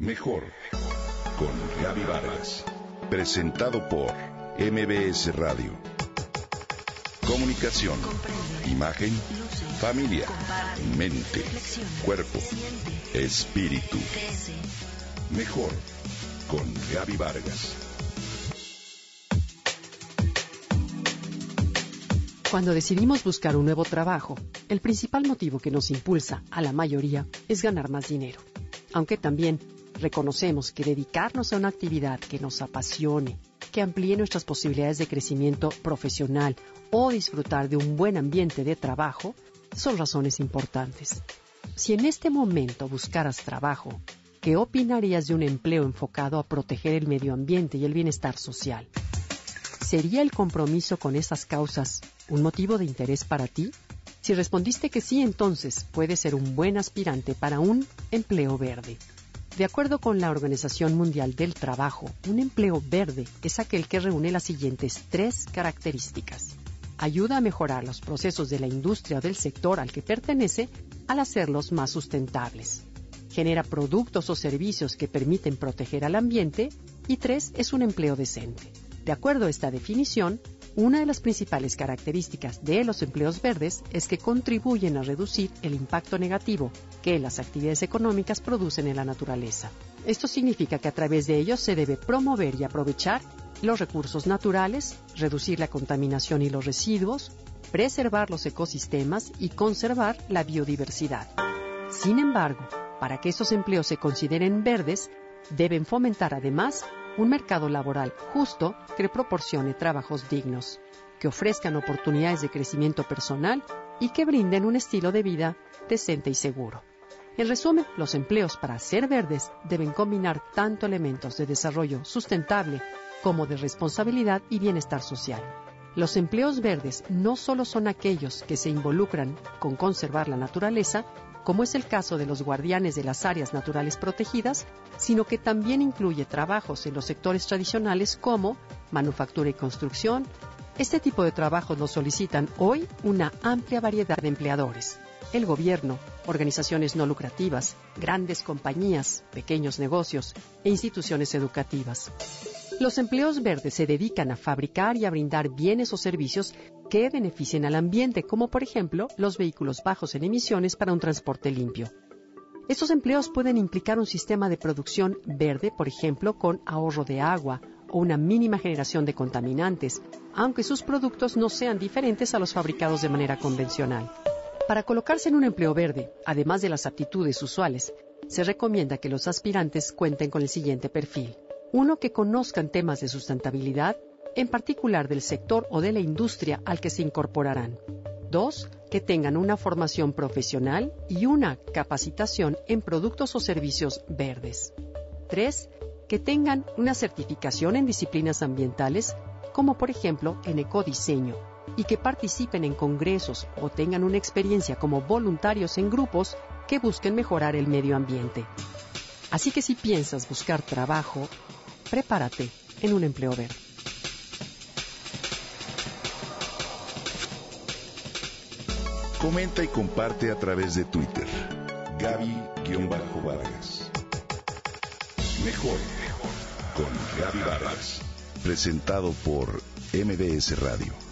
Mejor con Gaby Vargas. Presentado por MBS Radio. Comunicación, imagen, familia, mente, cuerpo, espíritu. Mejor con Gaby Vargas. Cuando decidimos buscar un nuevo trabajo, el principal motivo que nos impulsa a la mayoría es ganar más dinero. Aunque también reconocemos que dedicarnos a una actividad que nos apasione, que amplíe nuestras posibilidades de crecimiento profesional o disfrutar de un buen ambiente de trabajo son razones importantes. Si en este momento buscaras trabajo, ¿qué opinarías de un empleo enfocado a proteger el medio ambiente y el bienestar social? ¿Sería el compromiso con esas causas un motivo de interés para ti? Si respondiste que sí, entonces puede ser un buen aspirante para un empleo verde. De acuerdo con la Organización Mundial del Trabajo, un empleo verde es aquel que reúne las siguientes tres características. Ayuda a mejorar los procesos de la industria o del sector al que pertenece al hacerlos más sustentables. Genera productos o servicios que permiten proteger al ambiente. Y tres, es un empleo decente. De acuerdo a esta definición, una de las principales características de los empleos verdes es que contribuyen a reducir el impacto negativo que las actividades económicas producen en la naturaleza. Esto significa que a través de ellos se debe promover y aprovechar los recursos naturales, reducir la contaminación y los residuos, preservar los ecosistemas y conservar la biodiversidad. Sin embargo, para que estos empleos se consideren verdes, deben fomentar además un mercado laboral justo que proporcione trabajos dignos, que ofrezcan oportunidades de crecimiento personal y que brinden un estilo de vida decente y seguro. En resumen, los empleos para ser verdes deben combinar tanto elementos de desarrollo sustentable como de responsabilidad y bienestar social. Los empleos verdes no solo son aquellos que se involucran con conservar la naturaleza, como es el caso de los guardianes de las áreas naturales protegidas, sino que también incluye trabajos en los sectores tradicionales como manufactura y construcción. Este tipo de trabajos los solicitan hoy una amplia variedad de empleadores. El gobierno, organizaciones no lucrativas, grandes compañías, pequeños negocios e instituciones educativas. Los empleos verdes se dedican a fabricar y a brindar bienes o servicios que beneficien al ambiente, como por ejemplo los vehículos bajos en emisiones para un transporte limpio. Estos empleos pueden implicar un sistema de producción verde, por ejemplo, con ahorro de agua o una mínima generación de contaminantes, aunque sus productos no sean diferentes a los fabricados de manera convencional. Para colocarse en un empleo verde, además de las aptitudes usuales, se recomienda que los aspirantes cuenten con el siguiente perfil. Uno, que conozcan temas de sustentabilidad, en particular del sector o de la industria al que se incorporarán. Dos, que tengan una formación profesional y una capacitación en productos o servicios verdes. Tres, que tengan una certificación en disciplinas ambientales, como por ejemplo en ecodiseño, y que participen en congresos o tengan una experiencia como voluntarios en grupos que busquen mejorar el medio ambiente. Así que si piensas buscar trabajo, prepárate en un empleo verde. Comenta y comparte a través de Twitter. Gaby-Vargas. Mejor con Gaby Vargas. Presentado por MBS Radio.